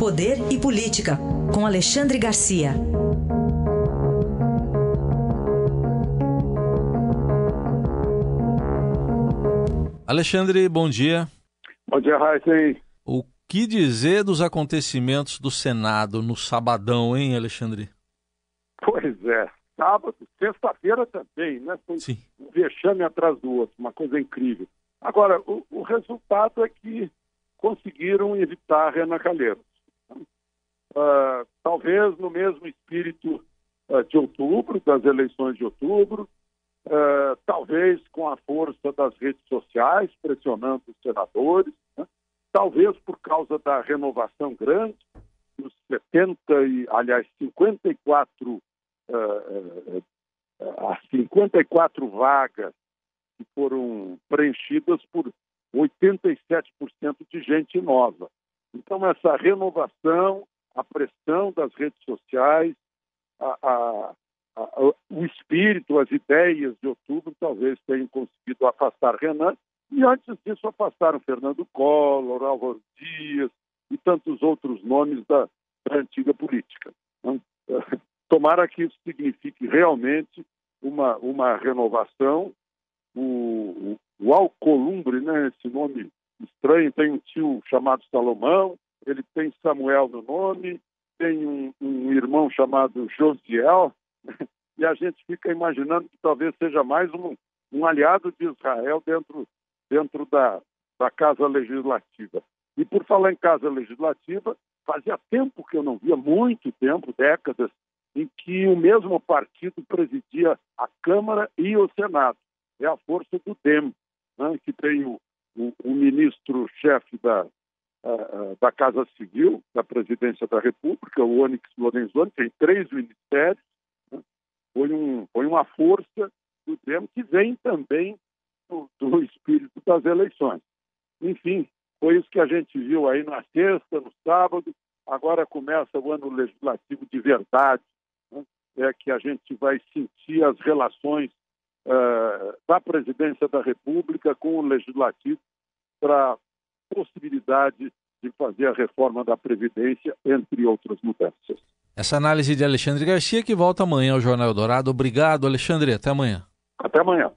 Poder e Política, com Alexandre Garcia. Alexandre, bom dia. Bom dia, Raíssa. O que dizer dos acontecimentos do Senado no sabadão, hein, Alexandre? Pois é, sábado, sexta-feira também, né? Foi Sim. um vexame atrás do outro, uma coisa incrível. Agora, o, o resultado é que conseguiram evitar Renan Calheiros. Uh, talvez no mesmo espírito uh, de outubro, das eleições de outubro, uh, talvez com a força das redes sociais pressionando os senadores, né? talvez por causa da renovação grande, dos 70 e, aliás, 54 as 54 vagas que foram preenchidas por 87% de gente nova. Então, essa renovação a pressão das redes sociais, a, a, a, o espírito, as ideias de outubro talvez tenham conseguido afastar Renan, e antes disso afastaram Fernando Collor, Álvaro Dias e tantos outros nomes da, da antiga política. Então, tomara que isso signifique realmente uma, uma renovação. O, o, o Alcolumbre, né, esse nome estranho, tem um tio chamado Salomão, ele tem Samuel no nome, tem um, um irmão chamado Josiel, e a gente fica imaginando que talvez seja mais um, um aliado de Israel dentro, dentro da, da Casa Legislativa. E por falar em Casa Legislativa, fazia tempo que eu não via, muito tempo, décadas, em que o mesmo partido presidia a Câmara e o Senado. É a força do DEM, né, que tem o, o, o ministro-chefe da, da Casa Civil, da Presidência da República, o Onyx Lorenzoni, tem três ministérios, né? foi, um, foi uma força do DEM que vem também do, do, espírito das eleições. Enfim, foi isso que a gente viu aí na sexta, no sábado, agora começa o ano legislativo de verdade, né? é que a gente vai sentir as relações uh, da Presidência da República com o Legislativo para possibilidade de fazer a reforma da Previdência, entre outras mudanças. Essa análise de Alexandre Garcia que volta amanhã ao Jornal Dourado. Obrigado, Alexandre. Até amanhã. Até amanhã.